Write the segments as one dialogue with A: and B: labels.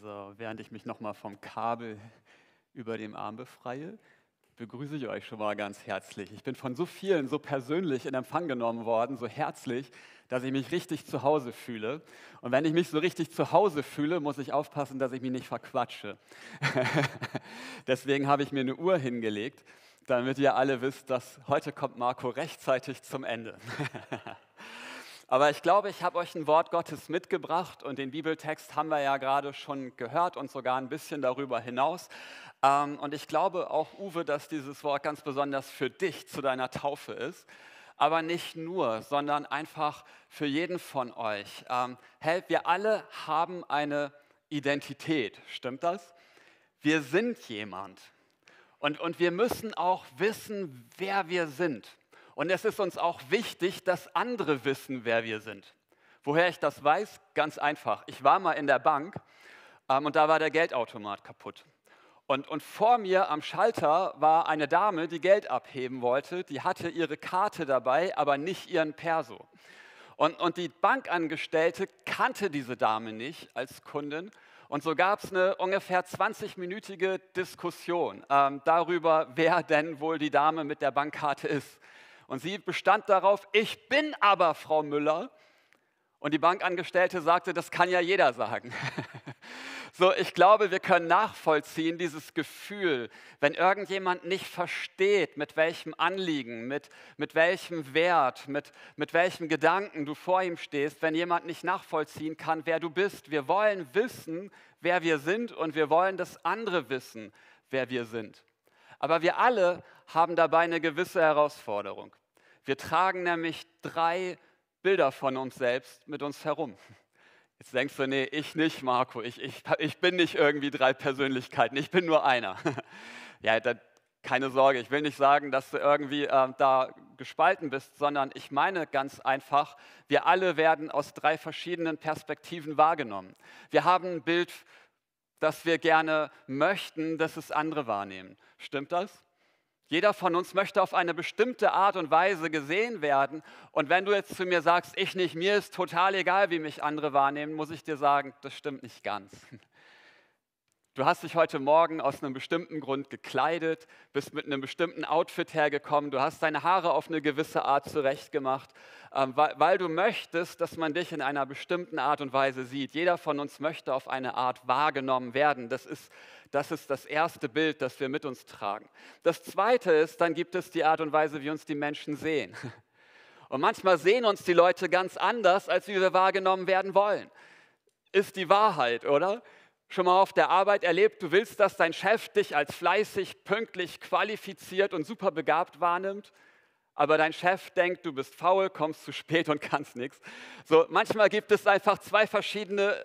A: So, während ich mich nochmal vom Kabel über dem Arm befreie, begrüße ich euch schon mal ganz herzlich. Ich bin von so vielen so persönlich in Empfang genommen worden, so herzlich, dass ich mich richtig zu Hause fühle. Und wenn ich mich so richtig zu Hause fühle, muss ich aufpassen, dass ich mich nicht verquatsche. Deswegen habe ich mir eine Uhr hingelegt, damit ihr alle wisst, dass heute kommt Marco rechtzeitig zum Ende. Aber ich glaube, ich habe euch ein Wort Gottes mitgebracht und den Bibeltext haben wir ja gerade schon gehört und sogar ein bisschen darüber hinaus. Ähm, und ich glaube auch, Uwe, dass dieses Wort ganz besonders für dich zu deiner Taufe ist. Aber nicht nur, sondern einfach für jeden von euch. Ähm, hey, wir alle haben eine Identität, stimmt das? Wir sind jemand. Und, und wir müssen auch wissen, wer wir sind. Und es ist uns auch wichtig, dass andere wissen, wer wir sind. Woher ich das weiß? Ganz einfach. Ich war mal in der Bank ähm, und da war der Geldautomat kaputt. Und, und vor mir am Schalter war eine Dame, die Geld abheben wollte. Die hatte ihre Karte dabei, aber nicht ihren Perso. Und, und die Bankangestellte kannte diese Dame nicht als Kundin. Und so gab es eine ungefähr 20-minütige Diskussion ähm, darüber, wer denn wohl die Dame mit der Bankkarte ist. Und sie bestand darauf, ich bin aber Frau Müller. Und die Bankangestellte sagte, das kann ja jeder sagen. so, ich glaube, wir können nachvollziehen dieses Gefühl, wenn irgendjemand nicht versteht, mit welchem Anliegen, mit, mit welchem Wert, mit, mit welchem Gedanken du vor ihm stehst, wenn jemand nicht nachvollziehen kann, wer du bist. Wir wollen wissen, wer wir sind und wir wollen, dass andere wissen, wer wir sind. Aber wir alle haben dabei eine gewisse Herausforderung. Wir tragen nämlich drei Bilder von uns selbst mit uns herum. Jetzt denkst du, nee, ich nicht, Marco, ich, ich, ich bin nicht irgendwie drei Persönlichkeiten, ich bin nur einer. Ja, da, keine Sorge, ich will nicht sagen, dass du irgendwie äh, da gespalten bist, sondern ich meine ganz einfach, wir alle werden aus drei verschiedenen Perspektiven wahrgenommen. Wir haben ein Bild, das wir gerne möchten, dass es andere wahrnehmen. Stimmt das? Jeder von uns möchte auf eine bestimmte Art und Weise gesehen werden. Und wenn du jetzt zu mir sagst, ich nicht, mir ist total egal, wie mich andere wahrnehmen, muss ich dir sagen, das stimmt nicht ganz. Du hast dich heute Morgen aus einem bestimmten Grund gekleidet, bist mit einem bestimmten Outfit hergekommen, du hast deine Haare auf eine gewisse Art zurechtgemacht, ähm, weil, du möchtest, dass man dich in einer bestimmten Art und Weise sieht. Jeder von uns möchte auf eine Art wahrgenommen werden. Das ist, das ist das erste Bild, das wir mit uns tragen. Das zweite ist, dann gibt es die Art und Weise, wie uns die Menschen sehen. Und manchmal sehen uns die Leute ganz anders, als wie wir wahrgenommen werden wollen. Ist die Wahrheit, oder? Schon mal auf der Arbeit erlebt, du willst, dass dein Chef dich als fleißig, pünktlich, qualifiziert und super begabt wahrnimmt, aber dein Chef denkt, du bist faul, kommst zu spät und kannst nichts. So, manchmal gibt es einfach zwei verschiedene,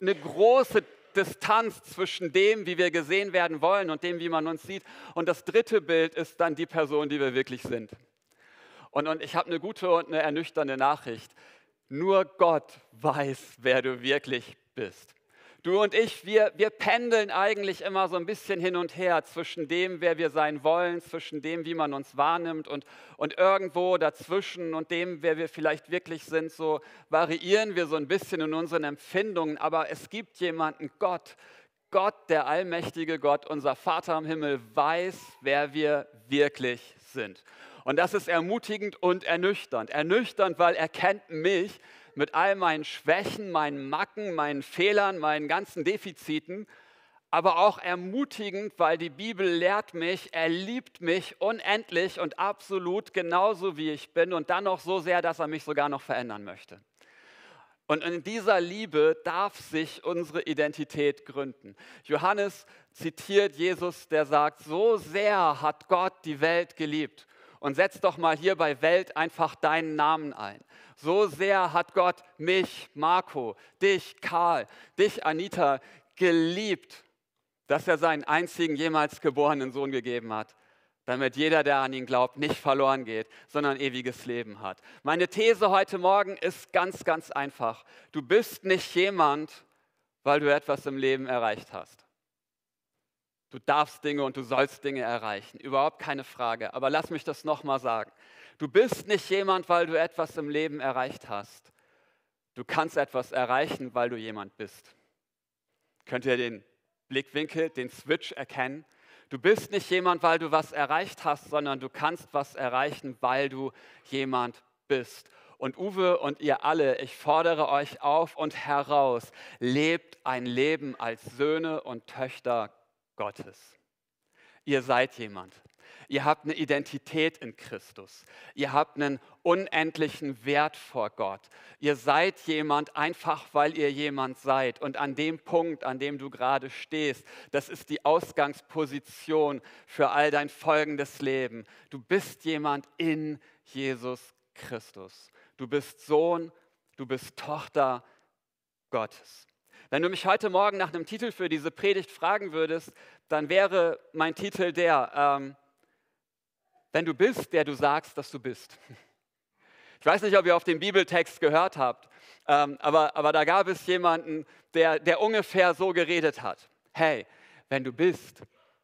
A: eine große Distanz zwischen dem, wie wir gesehen werden wollen und dem, wie man uns sieht. Und das dritte Bild ist dann die Person, die wir wirklich sind. Und, und ich habe eine gute und eine ernüchternde Nachricht. Nur Gott weiß, wer du wirklich bist. Du und ich, wir, wir pendeln eigentlich immer so ein bisschen hin und her zwischen dem, wer wir sein wollen, zwischen dem, wie man uns wahrnimmt und, und irgendwo dazwischen und dem, wer wir vielleicht wirklich sind. So variieren wir so ein bisschen in unseren Empfindungen, aber es gibt jemanden, Gott, Gott, der allmächtige Gott, unser Vater im Himmel, weiß, wer wir wirklich sind. Und das ist ermutigend und ernüchternd. Ernüchternd, weil er kennt mich, mit all meinen Schwächen, meinen Macken, meinen Fehlern, meinen ganzen Defiziten, aber auch ermutigend, weil die Bibel lehrt mich, er liebt mich unendlich und absolut genauso wie ich bin und dann noch so sehr, dass er mich sogar noch verändern möchte. Und in dieser Liebe darf sich unsere Identität gründen. Johannes zitiert Jesus, der sagt, so sehr hat Gott die Welt geliebt. Und setz doch mal hier bei Welt einfach deinen Namen ein. So sehr hat Gott mich, Marco, dich, Karl, dich, Anita, geliebt, dass er seinen einzigen jemals geborenen Sohn gegeben hat, damit jeder, der an ihn glaubt, nicht verloren geht, sondern ewiges Leben hat. Meine These heute Morgen ist ganz, ganz einfach. Du bist nicht jemand, weil du etwas im Leben erreicht hast. Du darfst Dinge und du sollst Dinge erreichen, überhaupt keine Frage. Aber lass mich das nochmal sagen. Du bist nicht jemand, weil du etwas im Leben erreicht hast. Du kannst etwas erreichen, weil du jemand bist. Könnt ihr den Blickwinkel, den Switch erkennen? Du bist nicht jemand, weil du was erreicht hast, sondern du kannst was erreichen, weil du jemand bist. Und Uwe und ihr alle, ich fordere euch auf und heraus, lebt ein Leben als Söhne und Töchter Gottes. Ihr seid jemand. Ihr habt eine Identität in Christus. Ihr habt einen unendlichen Wert vor Gott. Ihr seid jemand einfach, weil ihr jemand seid. Und an dem Punkt, an dem du gerade stehst, das ist die Ausgangsposition für all dein folgendes Leben. Du bist jemand in Jesus Christus. Du bist Sohn, du bist Tochter Gottes. Wenn du mich heute Morgen nach einem Titel für diese Predigt fragen würdest, dann wäre mein Titel der, ähm, wenn du bist, der du sagst, dass du bist. Ich weiß nicht, ob ihr auf den Bibeltext gehört habt, ähm, aber, aber da gab es jemanden, der, der ungefähr so geredet hat. Hey, wenn du bist,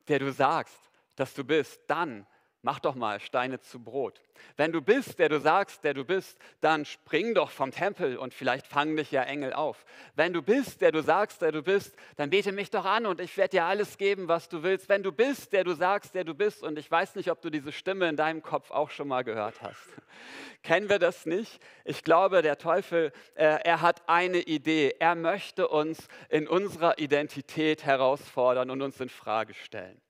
A: der du sagst, dass du bist, dann Mach doch mal Steine zu Brot. Wenn du bist, der du sagst, der du bist, dann spring doch vom Tempel und vielleicht fangen dich ja Engel auf. Wenn du bist, der du sagst, der du bist, dann bete mich doch an und ich werde dir alles geben, was du willst. Wenn du bist, der du sagst, der du bist, und ich weiß nicht, ob du diese Stimme in deinem Kopf auch schon mal gehört hast. Kennen wir das nicht? Ich glaube, der Teufel, äh, er hat eine Idee. Er möchte uns in unserer Identität herausfordern und uns in Frage stellen.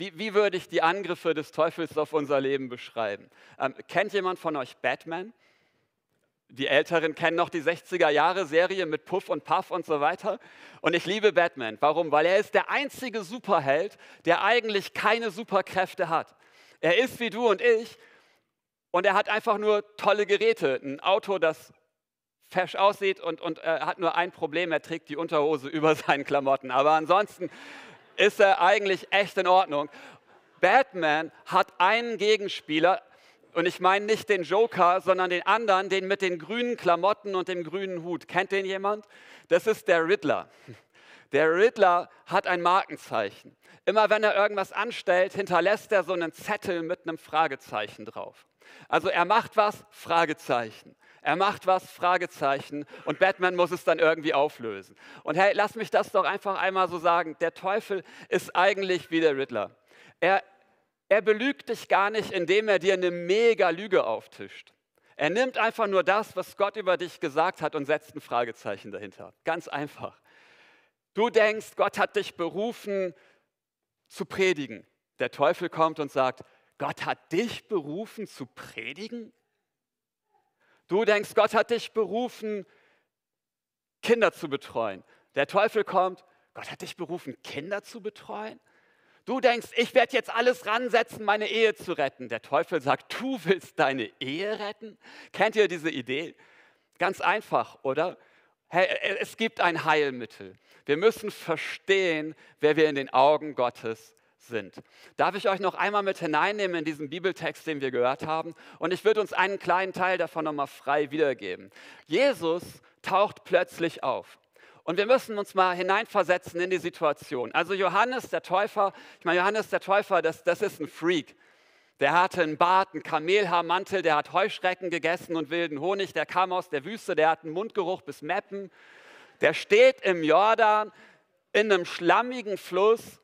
A: Wie, wie würde ich die Angriffe des Teufels auf unser Leben beschreiben? Ähm, kennt jemand von euch Batman? Die Älteren kennen noch die 60er-Jahre-Serie mit Puff und Puff und so weiter. Und ich liebe Batman. Warum? Weil er ist der einzige Superheld, der eigentlich keine Superkräfte hat. Er ist wie du und ich und er hat einfach nur tolle Geräte. Ein Auto, das fesch aussieht und, und er hat nur ein Problem, er trägt die Unterhose über seinen Klamotten. Aber ansonsten ist er eigentlich echt in Ordnung. Batman hat einen Gegenspieler, und ich meine nicht den Joker, sondern den anderen, den mit den grünen Klamotten und dem grünen Hut. Kennt den jemand? Das ist der Riddler. Der Riddler hat ein Markenzeichen. Immer wenn er irgendwas anstellt, hinterlässt er so einen Zettel mit einem Fragezeichen drauf. Also er macht was, Fragezeichen. Er macht was, Fragezeichen, und Batman muss es dann irgendwie auflösen. Und hey, lass mich das doch einfach einmal so sagen. Der Teufel ist eigentlich wie der Riddler. Er, er belügt dich gar nicht, indem er dir eine mega Lüge auftischt. Er nimmt einfach nur das, was Gott über dich gesagt hat und setzt ein Fragezeichen dahinter. Ganz einfach. Du denkst, Gott hat dich berufen zu predigen. Der Teufel kommt und sagt, Gott hat dich berufen zu predigen? Du denkst, Gott hat dich berufen, Kinder zu betreuen. Der Teufel kommt, Gott hat dich berufen, Kinder zu betreuen. Du denkst, ich werde jetzt alles ransetzen, meine Ehe zu retten. Der Teufel sagt, du willst deine Ehe retten? Kennt ihr diese Idee? Ganz einfach, oder? Hey, es gibt ein Heilmittel. Wir müssen verstehen, wer wir in den Augen Gottes sind sind. Darf ich euch noch einmal mit hineinnehmen in diesen Bibeltext, den wir gehört haben? Und ich würde uns einen kleinen Teil davon nochmal frei wiedergeben. Jesus taucht plötzlich auf. Und wir müssen uns mal hineinversetzen in die Situation. Also Johannes der Täufer, ich meine, Johannes der Täufer, das, das ist ein Freak. Der hatte einen Bart, einen Kamelhaarmantel, der hat Heuschrecken gegessen und wilden Honig, der kam aus der Wüste, der hat einen Mundgeruch bis Meppen. Der steht im Jordan in einem schlammigen Fluss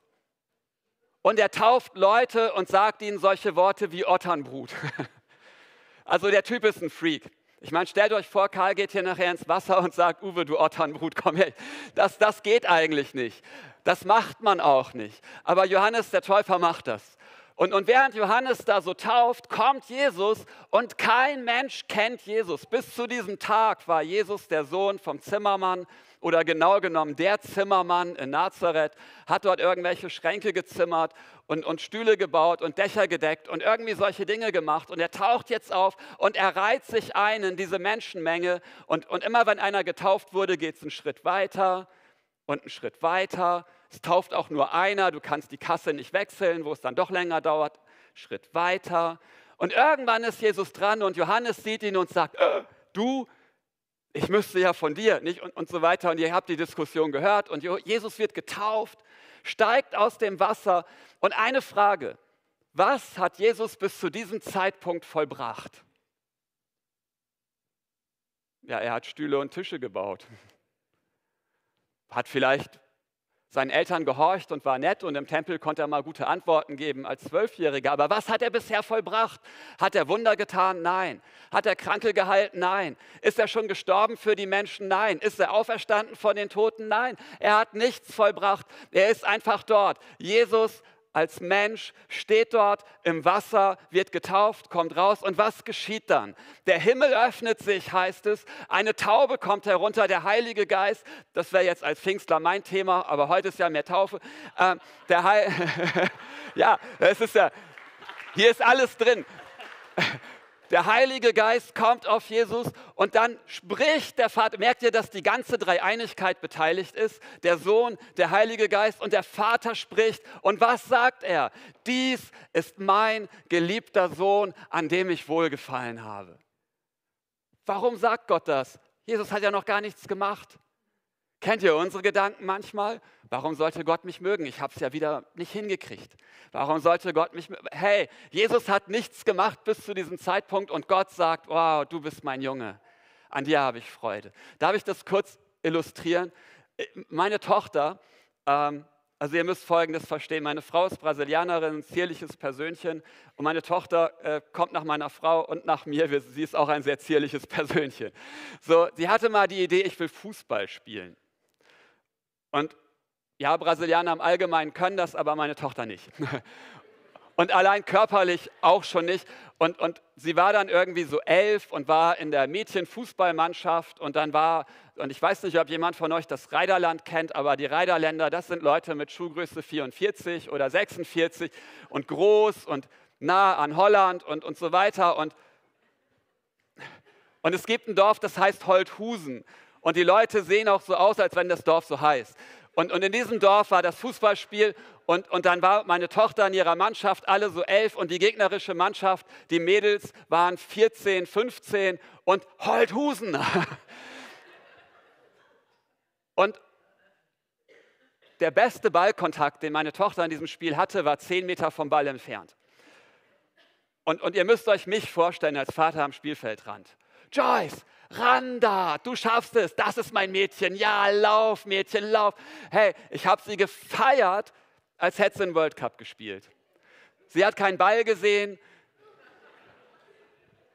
A: und er tauft Leute und sagt ihnen solche Worte wie Otternbrut. Also der Typ ist ein Freak. Ich meine, stellt euch vor, Karl geht hier nachher ins Wasser und sagt, Uwe, du Otternbrut, komm her. Das, das geht eigentlich nicht. Das macht man auch nicht. Aber Johannes der Täufer macht das. Und, und während Johannes da so tauft, kommt Jesus und kein Mensch kennt Jesus. Bis zu diesem Tag war Jesus der Sohn vom Zimmermann oder genau genommen der Zimmermann in Nazareth, hat dort irgendwelche Schränke gezimmert und, und Stühle gebaut und Dächer gedeckt und irgendwie solche Dinge gemacht. Und er taucht jetzt auf und er reiht sich ein in diese Menschenmenge. Und, und immer wenn einer getauft wurde, geht es einen Schritt weiter und einen Schritt weiter es tauft auch nur einer, du kannst die Kasse nicht wechseln, wo es dann doch länger dauert. Schritt weiter. Und irgendwann ist Jesus dran und Johannes sieht ihn und sagt, äh, du, ich müsste ja von dir, nicht? Und, und so weiter. Und ihr habt die Diskussion gehört und Jesus wird getauft, steigt aus dem Wasser. Und eine Frage, was hat Jesus bis zu diesem Zeitpunkt vollbracht? Ja, er hat Stühle und Tische gebaut. Hat vielleicht seinen Eltern gehorcht und war nett und im Tempel konnte er mal gute Antworten geben als Zwölfjähriger. Aber was hat er bisher vollbracht? Hat er Wunder getan? Nein. Hat er Kranke gehalten? Nein. Ist er schon gestorben für die Menschen? Nein. Ist er auferstanden von den Toten? Nein. Er hat nichts vollbracht. Er ist einfach dort. Jesus als Mensch, steht dort im Wasser, wird getauft, kommt raus und was geschieht dann? Der Himmel öffnet sich, heißt es, eine Taube kommt herunter, der Heilige Geist, das wäre jetzt als Pfingstler mein Thema, aber heute ist ja mehr Taufe. Ähm, der Heil ja, es ist ja, hier ist alles drin. Der Heilige Geist kommt auf Jesus und dann spricht der Vater. Merkt ihr, dass die ganze Dreieinigkeit beteiligt ist? Der Sohn, der Heilige Geist und der Vater spricht. Und was sagt er? Dies ist mein geliebter Sohn, an dem ich wohlgefallen habe. Warum sagt Gott das? Jesus hat ja noch gar nichts gemacht. Kennt ihr unsere Gedanken manchmal? Warum sollte Gott mich mögen? Ich habe es ja wieder nicht hingekriegt. Warum sollte Gott mich? Hey, Jesus hat nichts gemacht bis zu diesem Zeitpunkt und Gott sagt, wow, du bist mein Junge. An dir habe ich Freude. Darf ich das kurz illustrieren? Meine Tochter, ähm, also ihr müsst Folgendes verstehen. Meine Frau ist Brasilianerin, ein zierliches Persönchen. Und meine Tochter äh, kommt nach meiner Frau und nach mir. Sie ist auch ein sehr zierliches Persönchen. So, sie hatte mal die Idee, ich will Fußball spielen. Und ja, Brasilianer im Allgemeinen können das, aber meine Tochter nicht. Und allein körperlich auch schon nicht. Und, und sie war dann irgendwie so elf und war in der Mädchenfußballmannschaft. Und dann war, und ich weiß nicht, ob jemand von euch das Reiderland kennt, aber die Reiderländer, das sind Leute mit Schuhgröße 44 oder 46 und groß und nah an Holland und, und so weiter. Und, und es gibt ein Dorf, das heißt Holthusen. Und die Leute sehen auch so aus, als wenn das Dorf so heißt. Und, und in diesem Dorf war das Fußballspiel und, und dann war meine Tochter in ihrer Mannschaft, alle so elf und die gegnerische Mannschaft, die Mädels waren 14, 15 und Holthusen. Und der beste Ballkontakt, den meine Tochter in diesem Spiel hatte, war zehn Meter vom Ball entfernt. Und, und ihr müsst euch mich vorstellen als Vater am Spielfeldrand. Joyce, Randa, du schaffst es, das ist mein Mädchen. Ja, lauf, Mädchen, lauf. Hey, ich habe sie gefeiert, als hätte sie einen World Cup gespielt. Sie hat keinen Ball gesehen.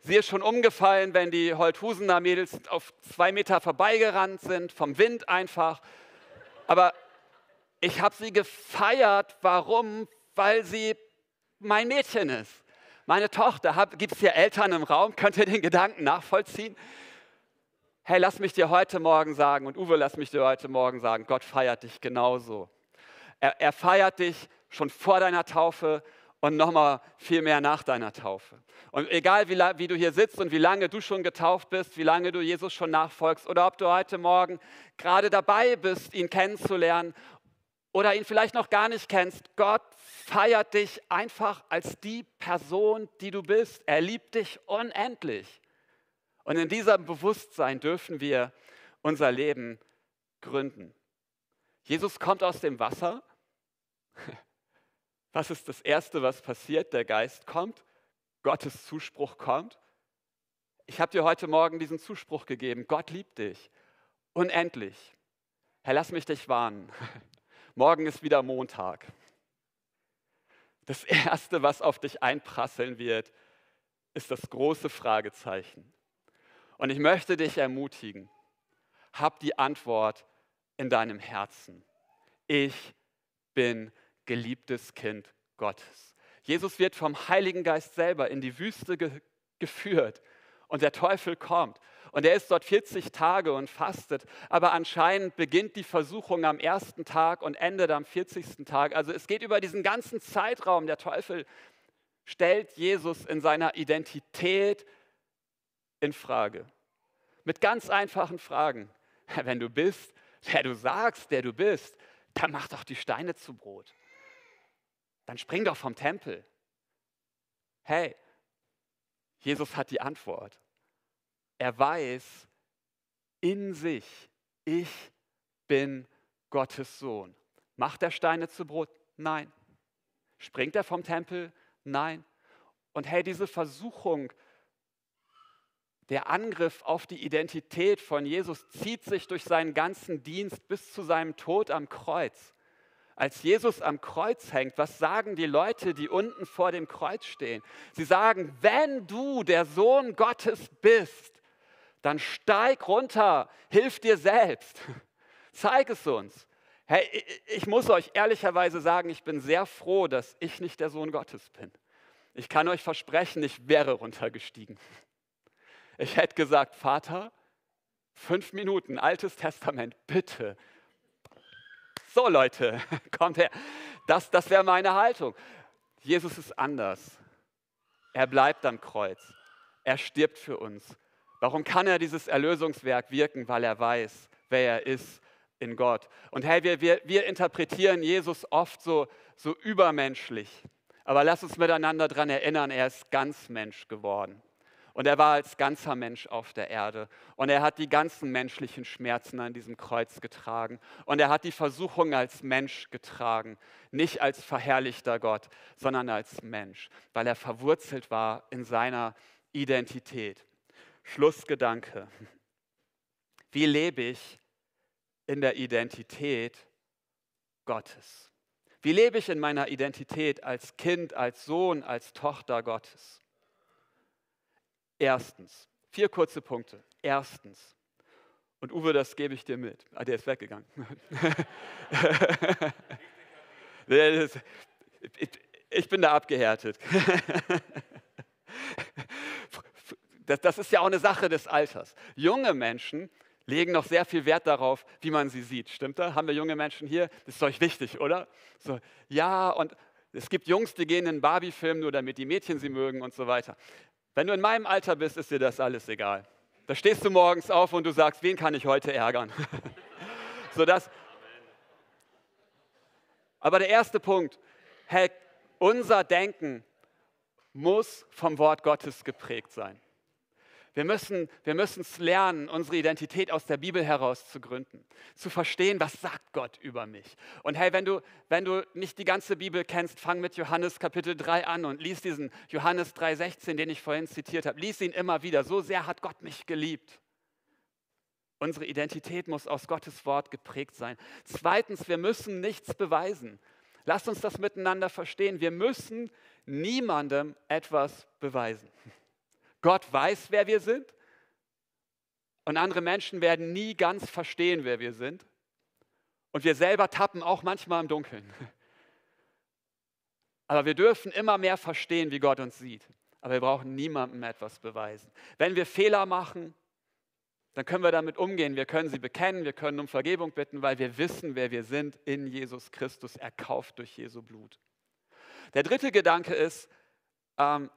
A: Sie ist schon umgefallen, wenn die Holthusener Mädels auf zwei Meter vorbeigerannt sind, vom Wind einfach. Aber ich habe sie gefeiert. Warum? Weil sie mein Mädchen ist. Meine Tochter, gibt es hier Eltern im Raum? Könnt ihr den Gedanken nachvollziehen? hey, lass mich dir heute Morgen sagen, und Uwe, lass mich dir heute Morgen sagen, Gott feiert dich genauso. Er, er feiert dich schon vor deiner Taufe und nochmal viel mehr nach deiner Taufe. Und egal, wie, wie, du hier sitzt und wie lange du schon getauft bist, wie lange du Jesus schon nachfolgst oder ob du heute Morgen gerade dabei bist, ihn kennenzulernen oder ihn vielleicht noch gar nicht kennst, Gott feiert dich einfach als die Person, die du bist. Er liebt dich unendlich. Und in diesem Bewusstsein dürfen wir unser Leben gründen. Jesus kommt aus dem Wasser. Was ist das Erste, was passiert? Der Geist kommt, Gottes Zuspruch kommt. Ich habe dir heute Morgen diesen Zuspruch gegeben. Gott liebt dich. Unendlich. Herr, lass mich dich warnen. Morgen ist wieder Montag. Das Erste, was auf dich einprasseln wird, ist das große Fragezeichen. Und ich möchte dich ermutigen, hab die Antwort in deinem Herzen. Ich bin geliebtes Kind Gottes. Jesus wird vom Heiligen Geist selber in die Wüste ge geführt und der Teufel kommt. Und er ist dort 40 Tage und fastet. Aber anscheinend beginnt die Versuchung am ersten Tag und endet am 40. Tag. Also es geht über diesen ganzen Zeitraum. Der Teufel stellt Jesus in seiner Identität in Frage. Mit ganz einfachen Fragen. Wenn du bist, wer du sagst, der du bist, dann mach doch die Steine zu Brot. Dann spring doch vom Tempel. Hey, Jesus hat die Antwort. Er weiß in sich, ich bin Gottes Sohn. Macht er Steine zu Brot? Nein. Springt er vom Tempel? Nein. Und hey, diese Versuchung, der Angriff auf die Identität von Jesus zieht sich durch seinen ganzen Dienst bis zu seinem Tod am Kreuz. Als Jesus am Kreuz hängt, was sagen die Leute, die unten vor dem Kreuz stehen? Sie sagen, wenn du der Sohn Gottes bist, dann steig runter, hilf dir selbst. Zeig es uns. Hey, ich muss euch ehrlicherweise sagen, ich bin sehr froh, dass ich nicht der Sohn Gottes bin. Ich kann euch versprechen, ich wäre runtergestiegen. Ich hätte gesagt, Vater, fünf Minuten, Altes Testament, bitte. So Leute, kommt her. Das, das wäre meine Haltung. Jesus ist anders. Er bleibt am Kreuz. Er stirbt für uns. Warum kann er dieses Erlösungswerk wirken? Weil er weiß, wer er ist in Gott. Und hey, wir, wir, wir interpretieren Jesus oft so, so übermenschlich. Aber lass uns miteinander daran erinnern, er ist ganz Mensch geworden. Und er war als ganzer Mensch auf der Erde. Und er hat die ganzen menschlichen Schmerzen an diesem Kreuz getragen. Und er hat die Versuchung als Mensch getragen. Nicht als verherrlichter Gott, sondern als Mensch, weil er verwurzelt war in seiner Identität. Schlussgedanke. Wie lebe ich in der Identität Gottes? Wie lebe ich in meiner Identität als Kind, als Sohn, als Tochter Gottes? Erstens, vier kurze Punkte. Erstens, und Uwe, das gebe ich dir mit. Ah, der ist weggegangen. ich bin da abgehärtet. Das ist ja auch eine Sache des Alters. Junge Menschen legen noch sehr viel Wert darauf, wie man sie sieht. Stimmt das? Haben wir junge Menschen hier? Das ist euch wichtig, oder? So, ja, und es gibt Jungs, die gehen in einen Barbie-Film nur, damit die Mädchen sie mögen und so weiter. Wenn du in meinem Alter bist, ist dir das alles egal. Da stehst du morgens auf und du sagst, wen kann ich heute ärgern? so das. Aber der erste Punkt, hey, unser Denken muss vom Wort Gottes geprägt sein. Wir müssen wir es lernen, unsere Identität aus der Bibel heraus zu gründen, zu verstehen, was sagt Gott über mich. Und hey, wenn du, wenn du nicht die ganze Bibel kennst, fang mit Johannes Kapitel 3 an und lies diesen Johannes 3,16, den ich vorhin zitiert habe. Lies ihn immer wieder. So sehr hat Gott mich geliebt. Unsere Identität muss aus Gottes Wort geprägt sein. Zweitens, wir müssen nichts beweisen. Lasst uns das miteinander verstehen. Wir müssen niemandem etwas beweisen. Gott weiß, wer wir sind. Und andere Menschen werden nie ganz verstehen, wer wir sind. Und wir selber tappen auch manchmal im Dunkeln. Aber wir dürfen immer mehr verstehen, wie Gott uns sieht. Aber wir brauchen niemandem etwas beweisen. Wenn wir Fehler machen, dann können wir damit umgehen. Wir können sie bekennen, wir können um Vergebung bitten, weil wir wissen, wer wir sind in Jesus Christus, erkauft durch Jesu Blut. Der dritte Gedanke ist, ähm,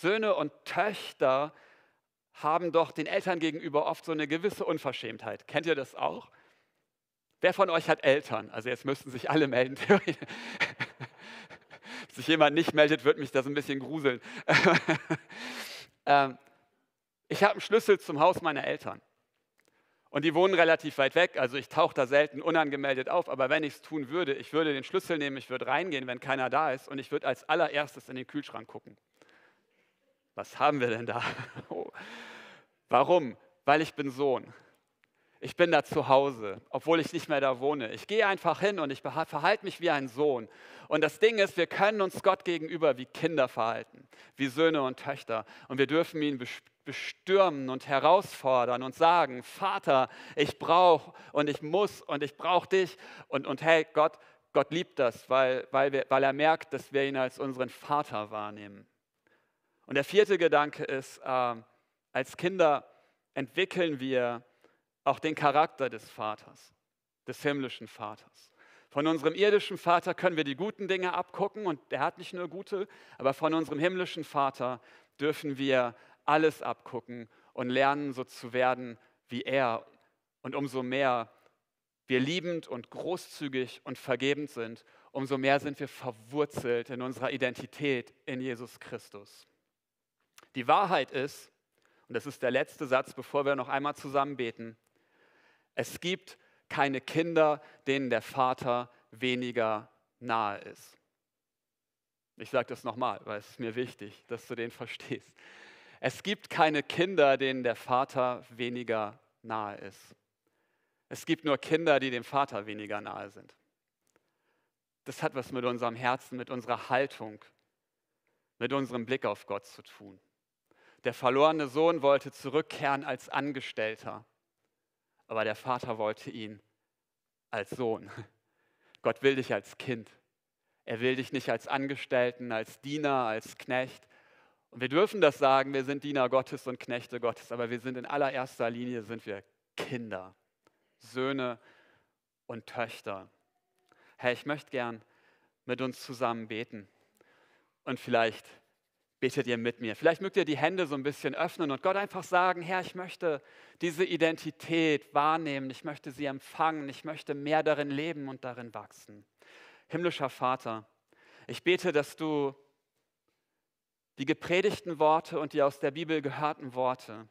A: Söhne und Töchter haben doch den Eltern gegenüber oft so eine gewisse Unverschämtheit. Kennt ihr das auch? Wer von euch hat Eltern? Also jetzt müssten sich alle melden. Wenn sich jemand nicht meldet, wird mich das ein bisschen gruseln. Ähm, ich habe einen Schlüssel zum Haus meiner Eltern. Und die wohnen relativ weit weg, also ich tauche da selten unangemeldet auf, aber wenn ich es tun würde, ich würde den Schlüssel nehmen, ich würde reingehen, wenn keiner da ist und ich würde als allererstes in den Kühlschrank gucken was haben wir denn da? Oh. Warum? Weil ich bin Sohn. Ich bin da zu Hause, obwohl ich nicht mehr da wohne. Ich gehe einfach hin und ich verhalte mich wie ein Sohn. Und das Ding ist, wir können uns Gott gegenüber wie Kinder verhalten, wie Söhne und Töchter. Und wir dürfen ihn bestürmen und herausfordern und sagen, Vater, ich brauche und ich muss und ich brauche dich. Und, und hey, Gott, Gott liebt das, weil, weil, wir, weil er merkt, dass wir ihn als unseren Vater wahrnehmen. Und der vierte Gedanke ist, äh, als Kinder entwickeln wir auch den Charakter des Vaters, des himmlischen Vaters. Von unserem irdischen Vater können wir die guten Dinge abgucken und der hat nicht nur gute, aber von unserem himmlischen Vater dürfen wir alles abgucken und lernen, so zu werden wie er. Und umso mehr wir liebend und großzügig und vergebend sind, umso mehr sind wir verwurzelt in unserer Identität in Jesus Christus. Die Wahrheit ist, und das ist der letzte Satz, bevor wir noch einmal zusammen beten, es gibt keine Kinder, denen der Vater weniger nahe ist. Ich sage das nochmal, weil es ist mir wichtig, dass du den verstehst. Es gibt keine Kinder, denen der Vater weniger nahe ist. Es gibt nur Kinder, die dem Vater weniger nahe sind. Das hat was mit unserem Herzen, mit unserer Haltung, mit unserem Blick auf Gott zu tun. Der verlorene Sohn wollte zurückkehren als Angestellter, aber der Vater wollte ihn als Sohn. Gott will dich als Kind. Er will dich nicht als Angestellten, als Diener, als Knecht. Und wir dürfen das sagen, wir sind Diener Gottes und Knechte Gottes, aber wir sind in allererster Linie sind wir Kinder, Söhne und Töchter. Herr, ich möchte gern mit uns zusammen beten. Und vielleicht betet ihr mit mir. Vielleicht mögt ihr die Hände so ein bisschen öffnen und Gott einfach sagen, Herr, ich möchte diese Identität wahrnehmen, ich möchte sie empfangen, ich möchte mehr darin leben und darin wachsen. Himmlischer Vater, ich bete, dass du die gepredigten Worte und die aus der Bibel gehörten Worte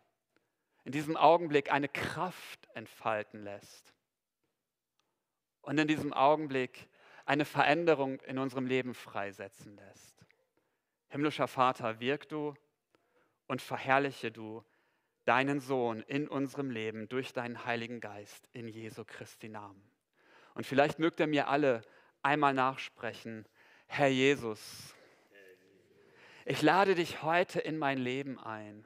A: in diesem Augenblick eine Kraft entfalten lässt. Und in diesem Augenblick eine Veränderung in unserem Leben freisetzen lässt. Himmlischer Vater, wirk du und verherrliche du deinen Sohn in unserem Leben durch deinen Heiligen Geist in Jesu Christi Namen. Und vielleicht mögt ihr mir alle einmal nachsprechen, Herr Jesus, ich lade dich heute in mein Leben ein.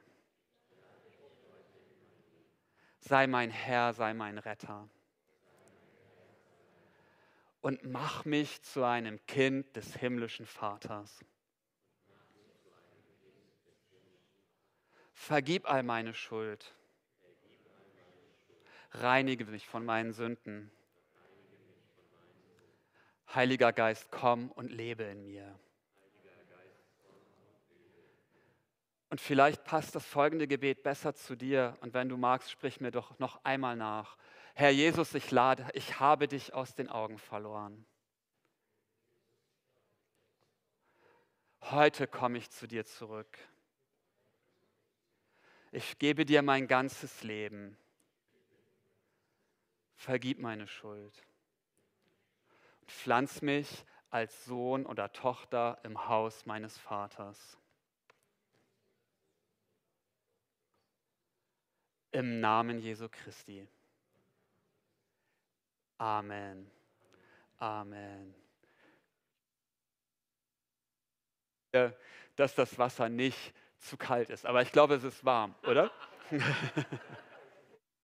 A: Sei mein Herr, sei mein Retter. Und mach mich zu einem Kind des himmlischen Vaters. Vergib all meine Schuld. Reinige mich von meinen Sünden. Heiliger Geist, komm und lebe in mir. Und vielleicht passt das folgende Gebet besser zu dir. Und wenn du magst, sprich mir doch noch einmal nach. Herr Jesus, ich lade, ich habe dich aus den Augen verloren. Heute komme ich zu dir zurück. Ich gebe dir mein ganzes Leben. Vergib meine Schuld. Und pflanz mich als Sohn oder Tochter im Haus meines Vaters. Im Namen Jesu Christi. Amen. Amen. Dass das Wasser nicht zu kalt ist, aber ich glaube, es ist warm, oder?